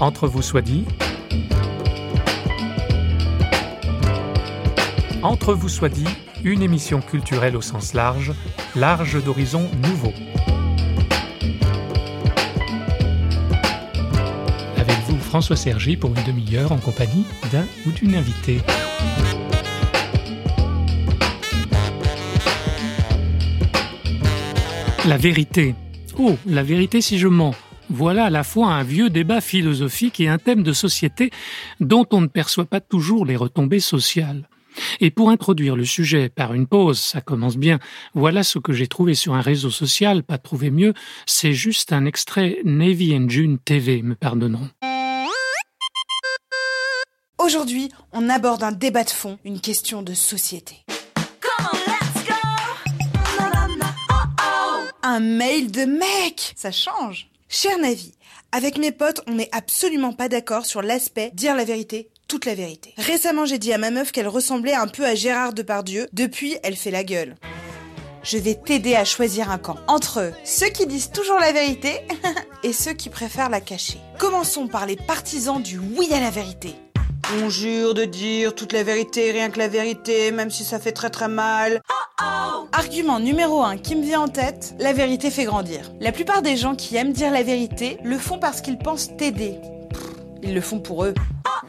Entre vous soit dit. Entre vous soit dit, une émission culturelle au sens large, large d'horizons nouveaux. Avec vous, François Sergi, pour une demi-heure en compagnie d'un ou d'une invitée. La vérité. Oh, la vérité si je mens. Voilà à la fois un vieux débat philosophique et un thème de société dont on ne perçoit pas toujours les retombées sociales. Et pour introduire le sujet par une pause, ça commence bien, voilà ce que j'ai trouvé sur un réseau social, pas trouvé mieux, c'est juste un extrait Navy and June TV, me pardonneront. Aujourd'hui, on aborde un débat de fond, une question de société. Un mail de mec Ça change Cher Navi, avec mes potes, on n'est absolument pas d'accord sur l'aspect dire la vérité, toute la vérité. Récemment, j'ai dit à ma meuf qu'elle ressemblait un peu à Gérard Depardieu. Depuis, elle fait la gueule. Je vais t'aider à choisir un camp. Entre ceux qui disent toujours la vérité et ceux qui préfèrent la cacher. Commençons par les partisans du oui à la vérité. On jure de dire toute la vérité, rien que la vérité, même si ça fait très très mal. Argument numéro 1 qui me vient en tête, la vérité fait grandir. La plupart des gens qui aiment dire la vérité le font parce qu'ils pensent t'aider. Ils le font pour eux.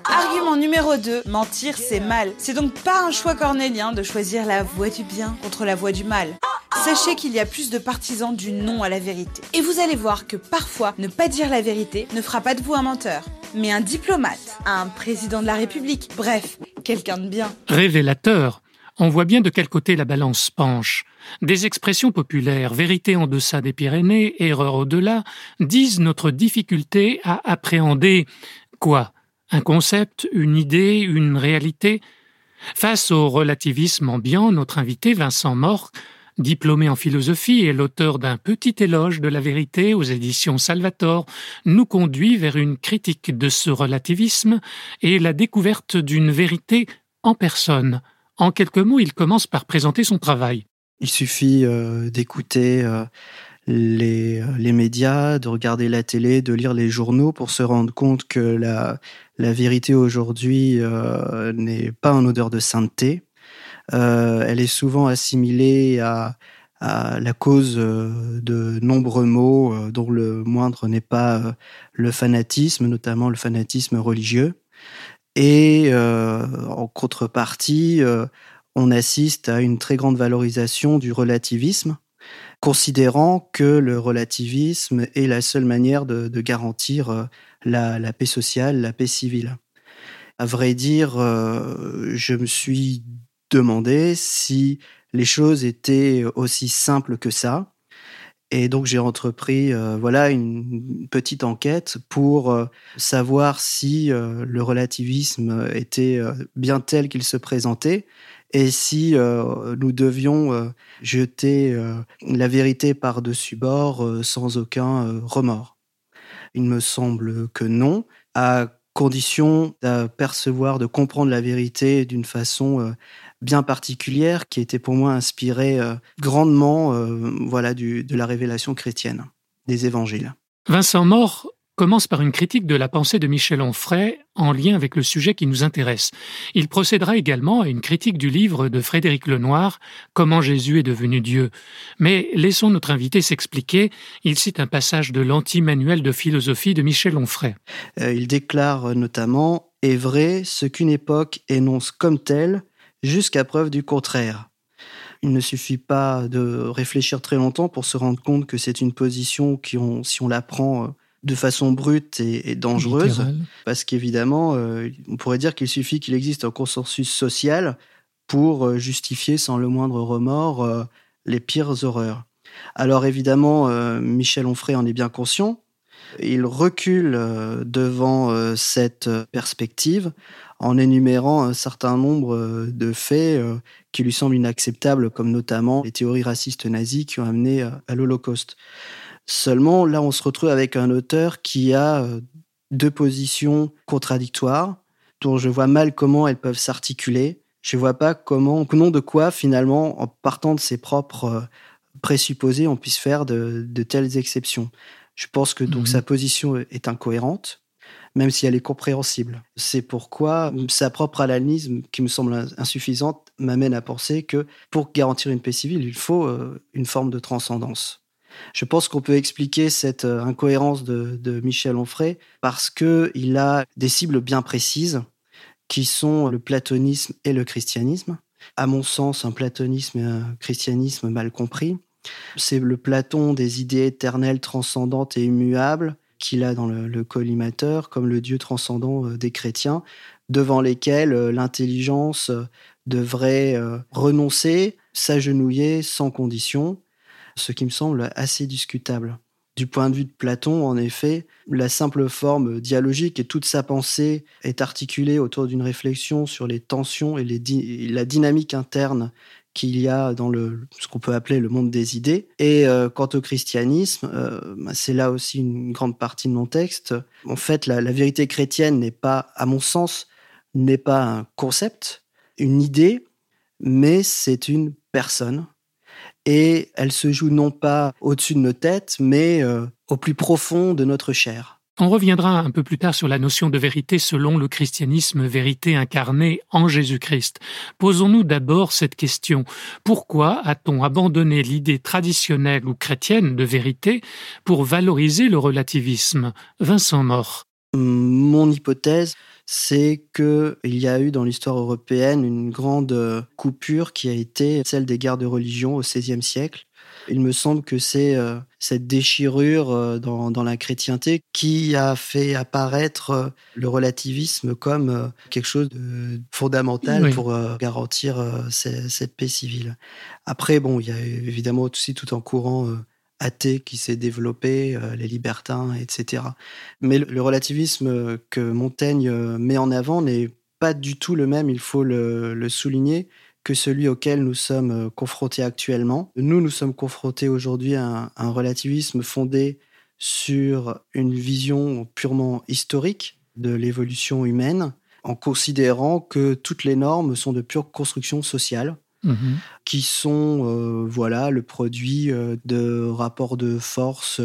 Argument numéro 2, mentir c'est mal. C'est donc pas un choix cornélien de choisir la voie du bien contre la voie du mal. Sachez qu'il y a plus de partisans du non à la vérité. Et vous allez voir que parfois, ne pas dire la vérité ne fera pas de vous un menteur, mais un diplomate, un président de la République, bref, quelqu'un de bien. Révélateur. On voit bien de quel côté la balance penche. Des expressions populaires, vérité en deçà des Pyrénées, erreur au-delà, disent notre difficulté à appréhender quoi? Un concept, une idée, une réalité? Face au relativisme ambiant, notre invité Vincent Morc diplômé en philosophie et l'auteur d'un petit éloge de la vérité aux éditions Salvator, nous conduit vers une critique de ce relativisme et la découverte d'une vérité en personne. En quelques mots, il commence par présenter son travail. Il suffit euh, d'écouter euh, les, euh, les, médias, de regarder la télé, de lire les journaux pour se rendre compte que la, la vérité aujourd'hui n'est pas en odeur de sainteté. Euh, elle est souvent assimilée à, la cause euh, de nombreux maux, euh, dont le moindre n'est pas le fanatisme, notamment le fanatisme religieux. Et en contrepartie, on assiste à une très grande valorisation du relativisme, considérant que le relativisme est la seule manière de, garantir la, la, paix sociale, la paix civile. À vrai dire, je me suis demandé si les choses étaient aussi simples que ça. Et donc j'ai entrepris euh, voilà une petite enquête pour euh, savoir si euh, le relativisme était bien tel qu'il se présentait et si nous devions jeter la vérité par-dessus bord sans aucun remords? Il me semble que non, à condition d'apercevoir, de comprendre la vérité d'une façon bien particulière qui était pour moi inspirée euh, grandement euh, voilà, de la révélation chrétienne, des évangiles. Vincent Mort commence par une critique de la pensée de Michel Onfray en lien avec le sujet qui nous intéresse. Il procédera également à une critique du livre de Frédéric Lenoir, Comment Jésus est devenu Dieu. Mais laissons notre invité s'expliquer. Il cite un passage de l'anti-manuel de philosophie de Michel Onfray. Euh, il déclare notamment Est vrai ce qu'une époque énonce comme tel jusqu'à preuve du contraire. Il ne suffit pas de réfléchir très longtemps pour se rendre compte que c'est une position qui, si on la prend euh, de façon brute et, dangereuse, parce qu'évidemment, euh, on pourrait dire qu'il suffit qu'il existe un consensus social pour euh, justifier sans le moindre remords les pires horreurs. Alors évidemment, Michel Onfray en est bien conscient. Il recule devant cette perspective en énumérant un certain nombre euh, de faits euh, qui lui semblent inacceptables, comme notamment les théories racistes nazies qui ont amené euh, à l'Holocauste. Seulement, là, on se retrouve avec un auteur qui a deux positions contradictoires, dont je vois mal comment elles peuvent s'articuler. Je ne vois pas comment, au nom de quoi, finalement, en partant de ses propres présupposés, on puisse faire de, telles exceptions. Je pense que donc mmh sa position est incohérente. même si elle est compréhensible. C'est pourquoi sa propre analyse, qui me semble insuffisante, m'amène à penser que pour garantir une paix civile, il faut euh, une forme de transcendance. Je pense qu'on peut expliquer cette euh, incohérence de, Michel Onfray parce qu'il a des cibles bien précises qui sont le platonisme et le christianisme. À mon sens, un platonisme et un christianisme mal compris. C'est le Platon des idées éternelles, transcendantes et immuables qu'il a dans le, collimateur, comme le Dieu transcendant euh, des chrétiens, devant lesquels euh, l'intelligence euh, devrait renoncer, s'agenouiller sans condition, ce qui me semble assez discutable. Du point de vue de Platon, en effet, la simple forme dialogique et toute sa pensée est articulée autour d'une réflexion sur les tensions et la dynamique interne qu'il y a dans le, ce qu'on peut appeler le monde des idées. Et euh, quant au christianisme, euh, bah, c'est là aussi une grande partie de mon texte. En fait, la, la vérité chrétienne n'est pas, à mon sens, n'est pas un concept, une idée, mais c'est une personne. Et elle se joue non pas au-dessus de nos têtes, mais euh, au plus profond de notre chair. On reviendra un peu plus tard sur la notion de vérité selon le christianisme, vérité incarnée en Jésus-Christ. Posons-nous d'abord cette question. Pourquoi a-t-on abandonné l'idée traditionnelle ou chrétienne de vérité pour valoriser le relativisme? Vincent Mort. Mon hypothèse, c'est qu'il y a eu dans l'histoire européenne une grande coupure qui a été celle des guerres de religion au XVIe siècle il me semble que c'est euh, cette déchirure euh, dans, la chrétienté qui a fait apparaître euh, le relativisme comme quelque chose de fondamental pour garantir cette paix civile. Après, bon, il y a évidemment aussi tout un courant athée qui s'est développé, les libertins, etc. Mais le relativisme que Montaigne met en avant n'est pas du tout le même, il faut le souligner que celui auquel nous sommes euh, confrontés actuellement. Nous, nous sommes confrontés aujourd'hui à un, relativisme fondé sur une vision purement historique de l'évolution humaine, en considérant que toutes les normes sont de pure construction sociale, mhm. qui sont euh, voilà le produit euh, de rapports de force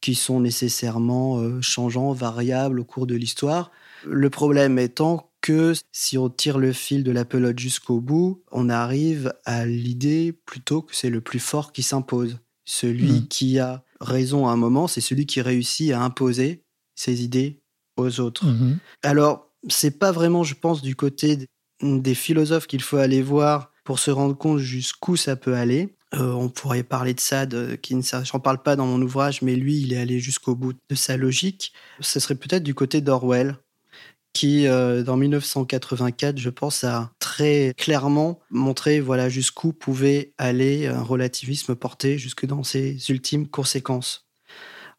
qui sont nécessairement changeants, variables au cours de l'histoire. Le problème étant que si on tire le fil de la pelote jusqu'au bout, on arrive à l'idée plutôt que c'est le plus fort qui s'impose. Celui mmh. qui a raison à un moment, c'est celui qui réussit à imposer ses idées aux autres. Mmh. Alors, c'est pas vraiment, je pense, du côté des philosophes qu'il faut aller voir pour se rendre compte jusqu'où ça peut aller. Euh, on pourrait parler de Sade, qui ne j'en parle pas dans mon ouvrage, mais lui, il est allé jusqu'au bout de sa logique. Ce serait peut-être du côté d'Orwell, qui, euh, dans 1984, je pense, a très clairement montré voilà, jusqu'où pouvait aller un relativisme porté jusque dans ses ultimes conséquences.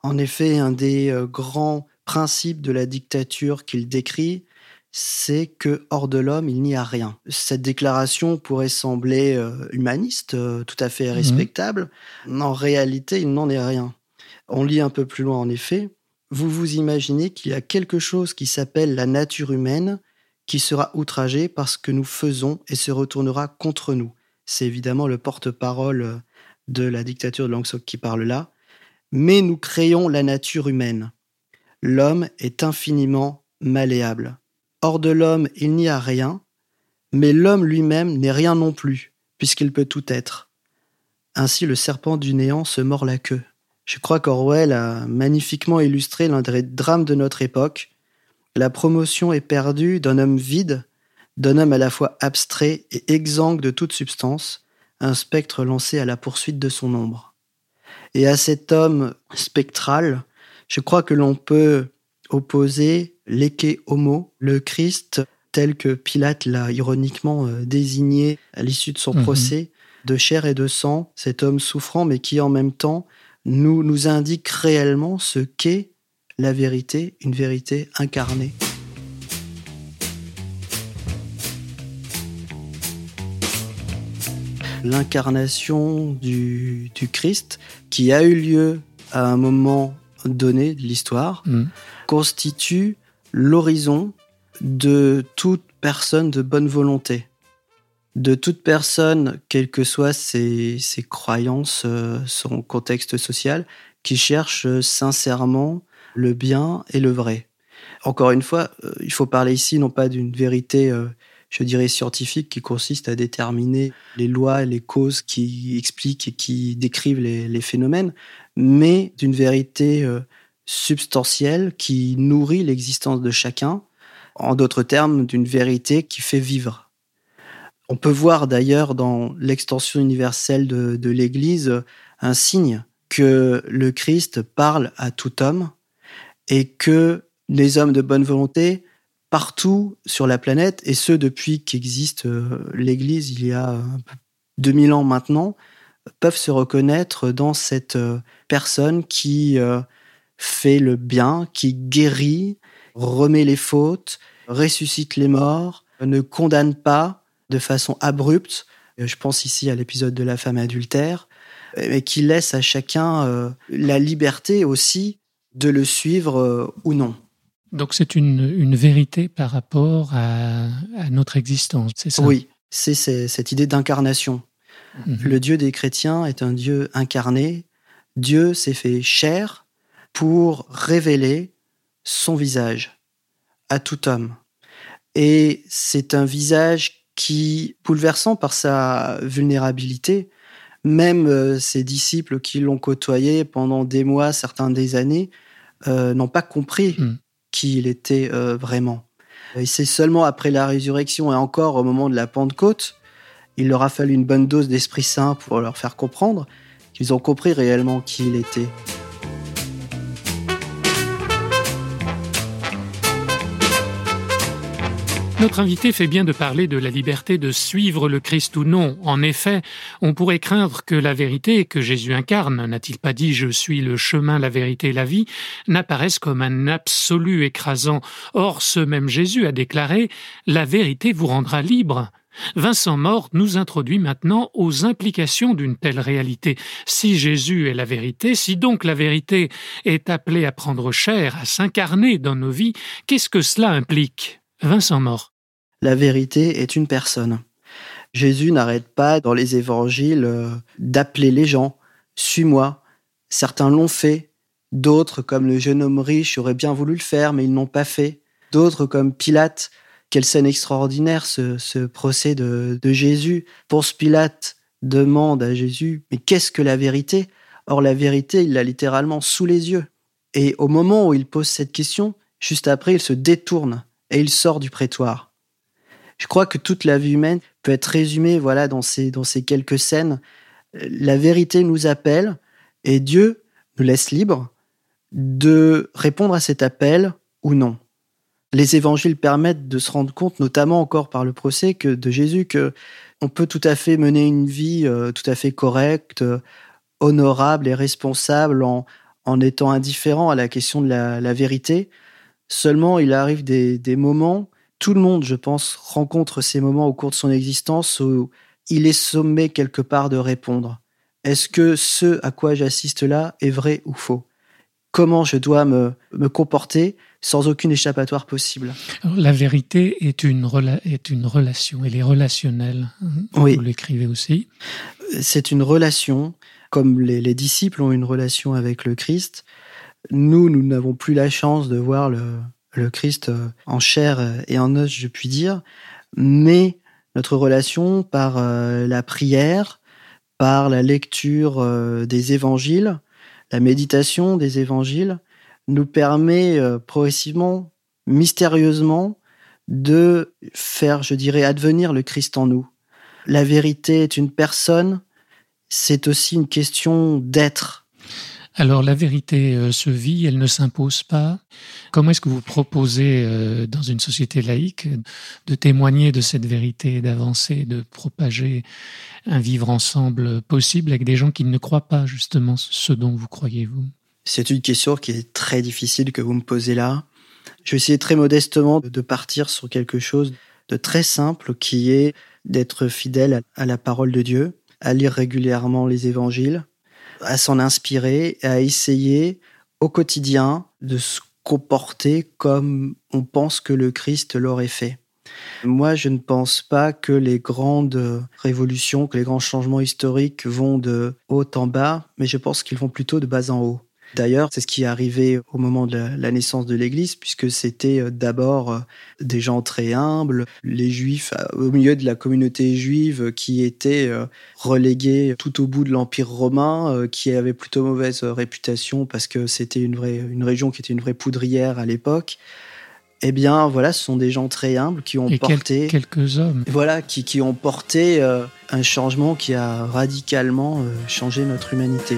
En effet, un des euh, grands principes de la dictature qu'il décrit, c'est que hors de l'homme, il n'y a rien. Cette déclaration pourrait sembler euh, humaniste, tout à fait mmh respectable. En réalité, il n'en est rien. On lit un peu plus loin, en effet vous vous imaginez qu'il y a quelque chose qui s'appelle la nature humaine qui sera outragée parce que nous faisons et se retournera contre nous. C'est évidemment le porte-parole de la dictature de Langsok qui parle là. Mais nous créons la nature humaine. L'homme est infiniment malléable. Hors de l'homme, il n'y a rien, mais l'homme lui-même n'est rien non plus, puisqu'il peut tout être. Ainsi le serpent du néant se mord la queue. Je crois qu'Orwell a magnifiquement illustré l'un des drames de notre époque. La promotion est perdue d'un homme vide, d'un homme à la fois abstrait et exsangue de toute substance, un spectre lancé à la poursuite de son ombre. Et à cet homme spectral, je crois que l'on peut opposer l'Eke Homo, le Christ, tel que Pilate l'a ironiquement euh, désigné à l'issue de son mhm. procès, de chair et de sang, cet homme souffrant mais qui en même temps nous, nous indique réellement ce qu'est la vérité, une vérité incarnée. L'incarnation du, Christ, qui a eu lieu à un moment donné de l'histoire, mm. constitue l'horizon de toute personne de bonne volonté de toute personne, quelles que soient ses, croyances, euh, son contexte social, qui cherche sincèrement le bien et le vrai. Encore une fois, euh, il faut parler ici non pas d'une vérité, euh, je dirais, scientifique qui consiste à déterminer les lois, les causes qui expliquent et qui décrivent les, phénomènes, mais d'une vérité euh, substantielle qui nourrit l'existence de chacun, en d'autres termes, d'une vérité qui fait vivre. On peut voir d'ailleurs dans l'extension universelle de, de l'Église un signe que le Christ parle à tout homme et que les hommes de bonne volonté partout sur la planète, et ce depuis qu'existe euh, l'Église il y a 2000 ans maintenant, peuvent se reconnaître dans cette euh, personne qui euh, fait le bien, qui guérit, remet les fautes, ressuscite les morts, ne condamne pas de façon abrupte. Je pense ici à l'épisode de la femme adultère, mais qui laisse à chacun la liberté aussi de le suivre ou non. Donc c'est une, vérité par rapport à, notre existence, c'est ça? Oui, c'est cette idée d'incarnation. Mhm. Le Dieu des chrétiens est un Dieu incarné. Dieu s'est fait chair pour révéler son visage à tout homme. Et c'est un visage qui, bouleversant par sa vulnérabilité, même euh, ses disciples qui l'ont côtoyé pendant des mois, certains des années, euh, n'ont pas compris hmm qui il était euh, vraiment. Et c'est seulement après la résurrection et encore au moment de la Pentecôte, il leur a fallu une bonne dose d'Esprit Saint pour leur faire comprendre qu'ils ont compris réellement qui il était. Notre invité fait bien de parler de la liberté de suivre le Christ ou non. En effet, on pourrait craindre que la vérité que Jésus incarne, n'a-t-il pas dit je suis le chemin, la vérité la vie, n'apparaisse comme un absolu écrasant. Or, ce même Jésus a déclaré la vérité vous rendra libre. Vincent Mort nous introduit maintenant aux implications d'une telle réalité. Si Jésus est la vérité, si donc la vérité est appelée à prendre chair, à s'incarner dans nos vies, qu'est-ce que cela implique? Vincent Mort la vérité est une personne. Jésus n'arrête pas dans les évangiles euh, d'appeler les gens Suis-moi. Certains l'ont fait, d'autres, comme le jeune homme riche, auraient bien voulu le faire, mais ils n'ont pas fait. D'autres, comme Pilate, quelle scène extraordinaire ce, procès de, de Jésus. Ponce Pilate demande à Jésus Mais qu'est-ce que la vérité? Or, la vérité, il l'a littéralement sous les yeux. Et au moment où il pose cette question, juste après, il se détourne et il sort du prétoire. Je crois que toute la vie humaine peut être résumée voilà dans ces dans ces quelques scènes. La vérité nous appelle et Dieu nous laisse libre de répondre à cet appel ou non. Les évangiles permettent de se rendre compte, notamment encore par le procès que de Jésus, que on peut tout à fait mener une vie euh, tout à fait correcte, honorable et responsable en, en étant indifférent à la question de la vérité. Seulement, il arrive des, des moments tout le monde, je pense, rencontre ces moments au cours de son existence où il est sommé quelque part de répondre. Est-ce que ce à quoi j'assiste là est vrai ou faux? Comment je dois me, me comporter sans aucune échappatoire possible? La vérité est une, est une relation, elle est relationnelle. Hein, oui. Vous l'écrivez aussi. C'est une relation, comme les, les disciples ont une relation avec le Christ. Nous, nous n'avons plus la chance de voir le, le Christ euh, en chair euh, et en os, je puis dire, mais notre relation par euh, la prière, par la lecture des évangiles, la méditation des évangiles, nous permet progressivement, mystérieusement, de faire, je dirais, advenir le Christ en nous. La vérité est une personne, c'est aussi une question d'être alors la vérité euh, se vit, elle ne s'impose pas. Comment est-ce que vous proposez euh, dans une société laïque de témoigner de cette vérité, d'avancer, de propager un vivre ensemble possible avec des gens qui ne croient pas justement ce dont vous croyez vous? C'est une question qui est très difficile que vous me posez là. Je vais essayer très modestement de partir sur quelque chose de très simple qui est d'être fidèle à la parole de Dieu, à lire régulièrement les évangiles, à s'en inspirer et à essayer au quotidien de se comporter comme on pense que le Christ l'aurait fait. Moi, je ne pense pas que les grandes révolutions, que les grands changements historiques vont de haut en bas, mais je pense qu'ils vont plutôt de bas en haut. D'ailleurs, c'est ce qui est arrivé au moment de la, naissance de l'Église, puisque c'était euh, d'abord euh, des gens très humbles, les Juifs euh, au milieu de la communauté juive qui étaient relégués tout au bout de l'Empire romain, qui avait plutôt mauvaise réputation parce que c'était une, vraie, une région qui était une vraie poudrière à l'époque. Eh bien, voilà, ce sont des gens très humbles qui ont porté quelques hommes. Voilà, qui, qui ont porté un changement qui a radicalement changé notre humanité.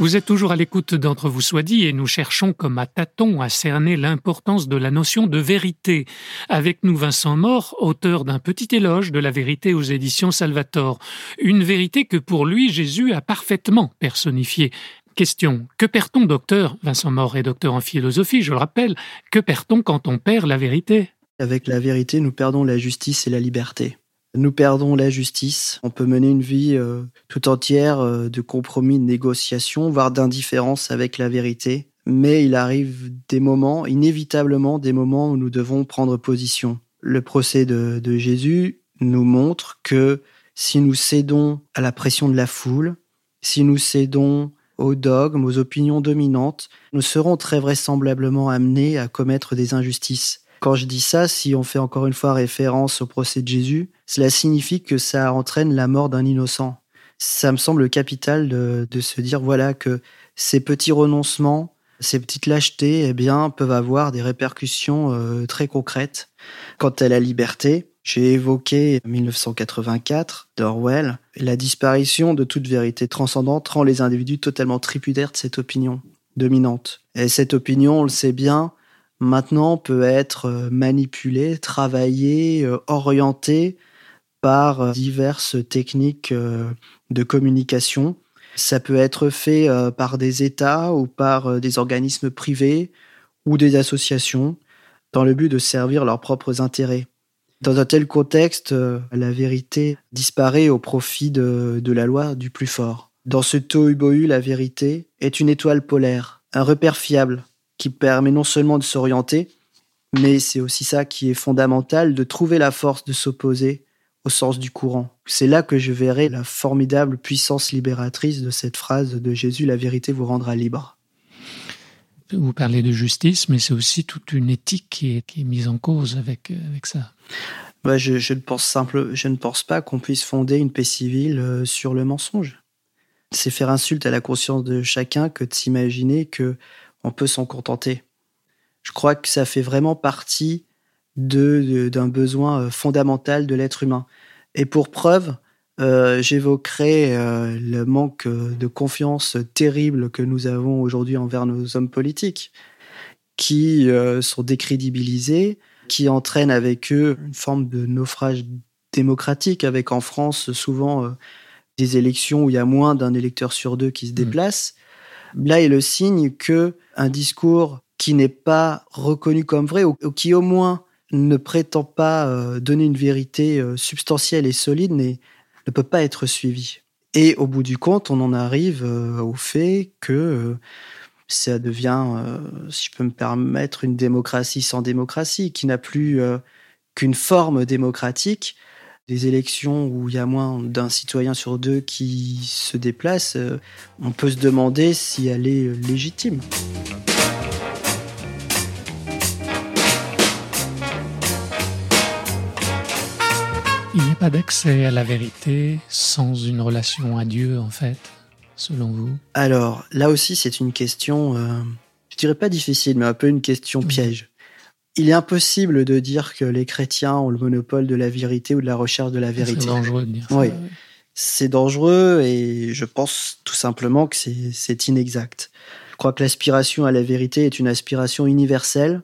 Vous êtes toujours à l'écoute d'entre vous soit dit et nous cherchons comme à tâtons à cerner l'importance de la notion de vérité. Avec nous Vincent Mort, auteur d'un petit éloge de la vérité aux éditions Salvator. Une vérité que pour lui Jésus a parfaitement personnifiée. Question. Que perd-on, docteur? Vincent Mort est docteur en philosophie, je le rappelle. Que perd-on quand on perd la vérité? Avec la vérité, nous perdons la justice et la liberté nous perdons la justice. On peut mener une vie euh, tout entière euh, de compromis, de négociation, voire d'indifférence avec la vérité. Mais il arrive des moments, inévitablement des moments où nous devons prendre position. Le procès de, de Jésus nous montre que si nous cédons à la pression de la foule, si nous cédons aux dogmes, aux opinions dominantes, nous serons très vraisemblablement amenés à commettre des injustices. Quand je dis ça, si on fait encore une fois référence au procès de Jésus, cela signifie que ça entraîne la mort d'un innocent. Ça me semble capital de, se dire voilà que ces petits renoncements, ces petites lâchetés, eh bien, peuvent avoir des répercussions euh, très concrètes. Quant à la liberté, j'ai évoqué 1984 d'Orwell. La disparition de toute vérité transcendante rend les individus totalement tripudaires de cette opinion dominante. Et cette opinion, on le sait bien, maintenant peut être euh, manipulé, travaillé, euh, orienté par euh, diverses techniques de communication Ça peut être fait euh, par des États ou par euh, des organismes privés ou des associations dans le but de servir leurs propres intérêts. Dans un tel contexte, euh, la vérité disparaît au profit de, de la loi du plus fort. Dans ce tohu-bohu, la vérité est une étoile polaire, un repère fiable qui permet non seulement de s'orienter, mais c'est aussi ça qui est fondamental, de trouver la force de s'opposer au sens du courant. C'est là que je verrai la formidable puissance libératrice de cette phrase de Jésus, la vérité vous rendra libre. Vous parlez de justice, mais c'est aussi toute une éthique qui est, qui est mise en cause avec, avec ça. Bah, je, je, ne pense simple, je ne pense pas qu'on puisse fonder une paix civile euh, sur le mensonge. C'est faire insulte à la conscience de chacun que de s'imaginer que on peut s'en contenter. Je crois que ça fait vraiment partie d'un besoin euh, fondamental de l'être humain. Et pour preuve, euh, j'évoquerai euh, le manque de confiance terrible que nous avons aujourd'hui envers nos hommes politiques, qui euh, sont décrédibilisés, qui entraînent avec eux une forme de naufrage démocratique, avec en France souvent des élections où il y a moins d'un électeur sur deux qui se déplace. Mmh. Là est le signe que un discours qui n'est pas reconnu comme vrai ou, ou qui au moins ne prétend pas euh, donner une vérité euh, substantielle et solide n'est ne peut pas être suivi. Et au bout du compte, on en arrive euh, au fait que ça devient, si je peux me permettre, une démocratie sans démocratie, qui n'a plus qu'une forme démocratique. Des élections où il y a moins d'un citoyen sur deux qui se déplace, on peut se demander si elle est légitime. Il n'y a pas d'accès à la vérité sans une relation à Dieu, en fait, selon vous? Alors, là aussi, c'est une question, euh, je dirais pas difficile, mais un peu une question piège. Il est impossible de dire que les chrétiens ont le monopole de la vérité ou de la recherche de la vérité. C'est dangereux de dire ça. Oui. C'est dangereux et je pense tout simplement que c'est inexact. Je crois que l'aspiration à la vérité est une aspiration universelle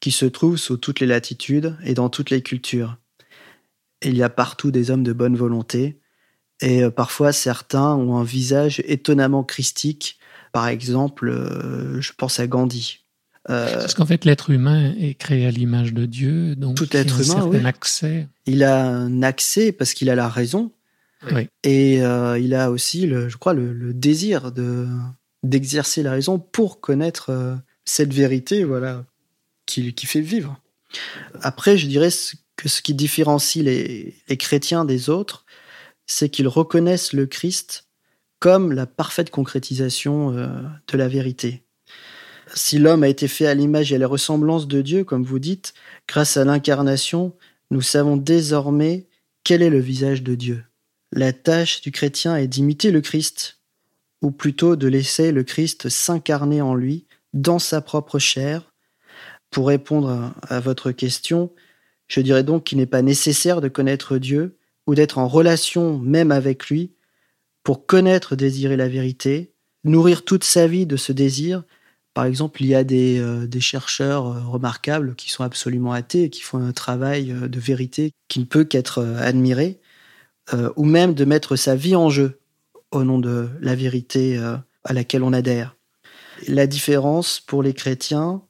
qui se trouve sous toutes les latitudes et dans toutes les cultures. Il y a partout des hommes de bonne volonté et euh, parfois certains ont un visage étonnamment christique. Par exemple, euh, je pense à Gandhi. Euh, Parce qu'en fait, l'être humain est créé à l'image de Dieu, donc tout être il a un humain, certain oui. accès. Il a un accès parce qu'il a la raison Oui. et euh, il a aussi, le, je crois, le, le désir de d'exercer la raison pour connaître cette vérité, voilà, qui, qui fait vivre. Après, je dirais ce- que ce qui différencie les, chrétiens des autres, c'est qu'ils reconnaissent le Christ comme la parfaite concrétisation euh, de la vérité. Si l'homme a été fait à l'image et à la ressemblance de Dieu, comme vous dites, grâce à l'incarnation, nous savons désormais quel est le visage de Dieu. La tâche du chrétien est d'imiter le Christ, ou plutôt de laisser le Christ s'incarner en lui, dans sa propre chair. Pour répondre à votre question, je dirais donc qu'il n'est pas nécessaire de connaître Dieu ou d'être en relation même avec lui pour connaître, désirer la vérité, nourrir toute sa vie de ce désir. Par exemple, il y a des, euh, des chercheurs euh, remarquables qui sont absolument athées et qui font un travail euh, de vérité qui ne peut qu'être euh, admiré, euh, ou même de mettre sa vie en jeu au nom de la vérité à laquelle on adhère. La différence pour les chrétiens,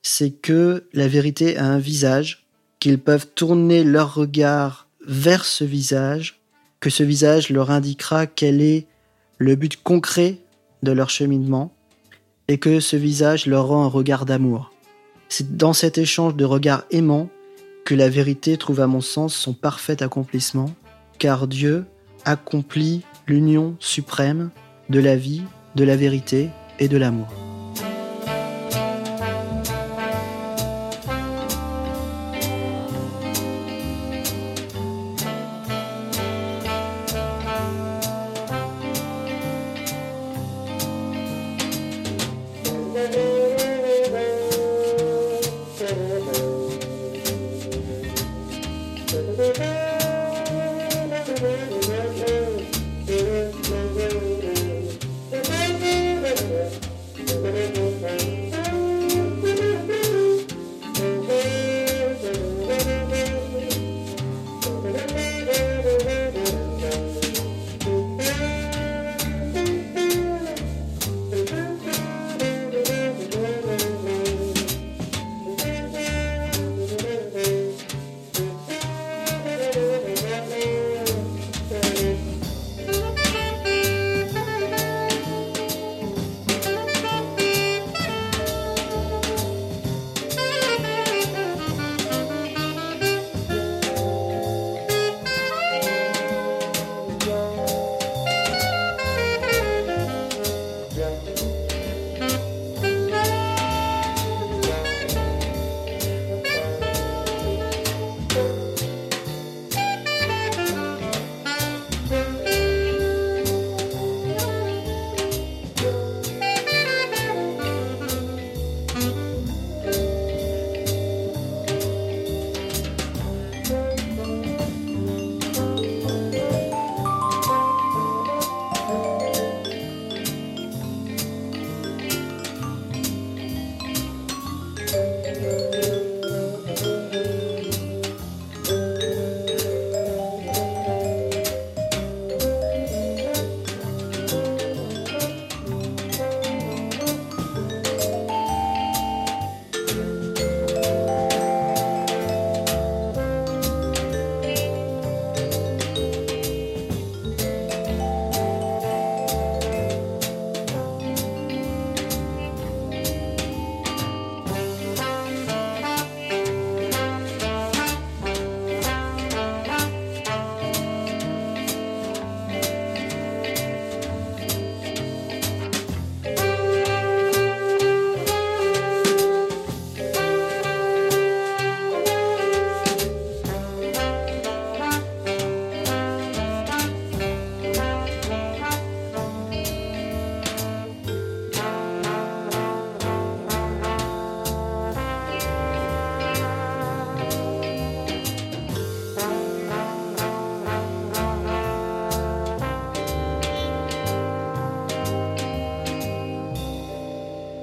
c'est que la vérité a un visage, qu'ils peuvent tourner leur regard vers ce visage, que ce visage leur indiquera quel est le but concret de leur cheminement, et que ce visage leur rend un regard d'amour. C'est dans cet échange de regards aimants que la vérité trouve à mon sens son parfait accomplissement, car Dieu accomplit l'union suprême de la vie, de la vérité et de l'amour.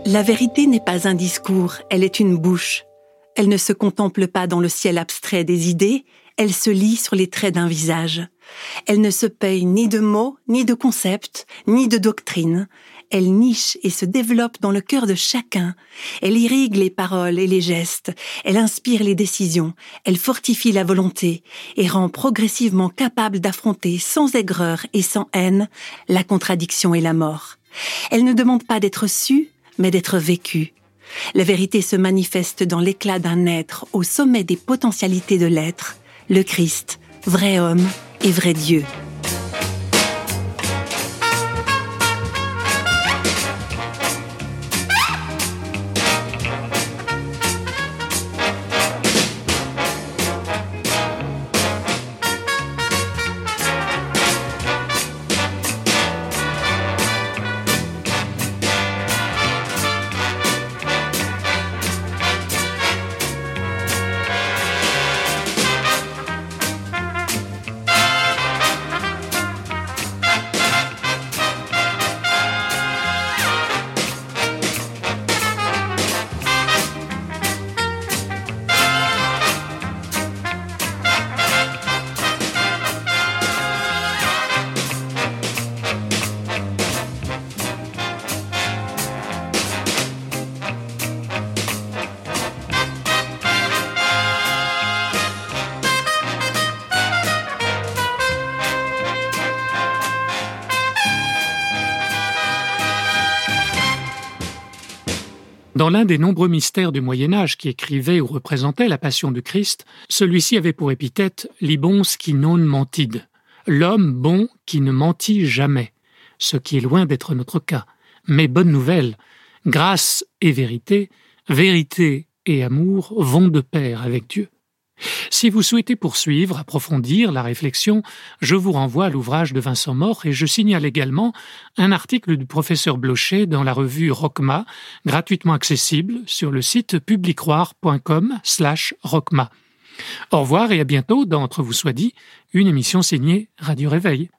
La vérité n'est pas un discours, elle est une bouche. Elle ne se contemple pas dans le ciel abstrait des idées, elle se lit sur les traits d'un visage. Elle ne se paye ni de mots, ni de concepts, ni de doctrines. Elle niche et se développe dans le cœur de chacun. Elle irrigue les paroles et les gestes. Elle inspire les décisions. Elle fortifie la volonté et rend progressivement capable d'affronter sans aigreur et sans haine la contradiction et la mort. Elle ne demande pas d'être sue, mais d'être vécue. La vérité se manifeste dans l'éclat d'un être au sommet des potentialités de l'être, le Christ, vrai homme et vrai Dieu. Dans l'un des nombreux mystères du Moyen Âge qui écrivait ou représentait la passion du Christ, celui-ci avait pour épithète libons qui non mentide, l'homme bon qui ne mentit jamais, ce qui est loin d'être notre cas. Mais bonne nouvelle, grâce et vérité, vérité et amour vont de pair avec Dieu. Si vous souhaitez poursuivre, approfondir la réflexion, je vous renvoie à l'ouvrage de Vincent Mort et je signale également un article du professeur Blocher dans la revue Rockma, gratuitement accessible sur le site publicroire.com slash Rockma. Au revoir et à bientôt dans Entre vous soit dit, une émission signée Radio Réveil.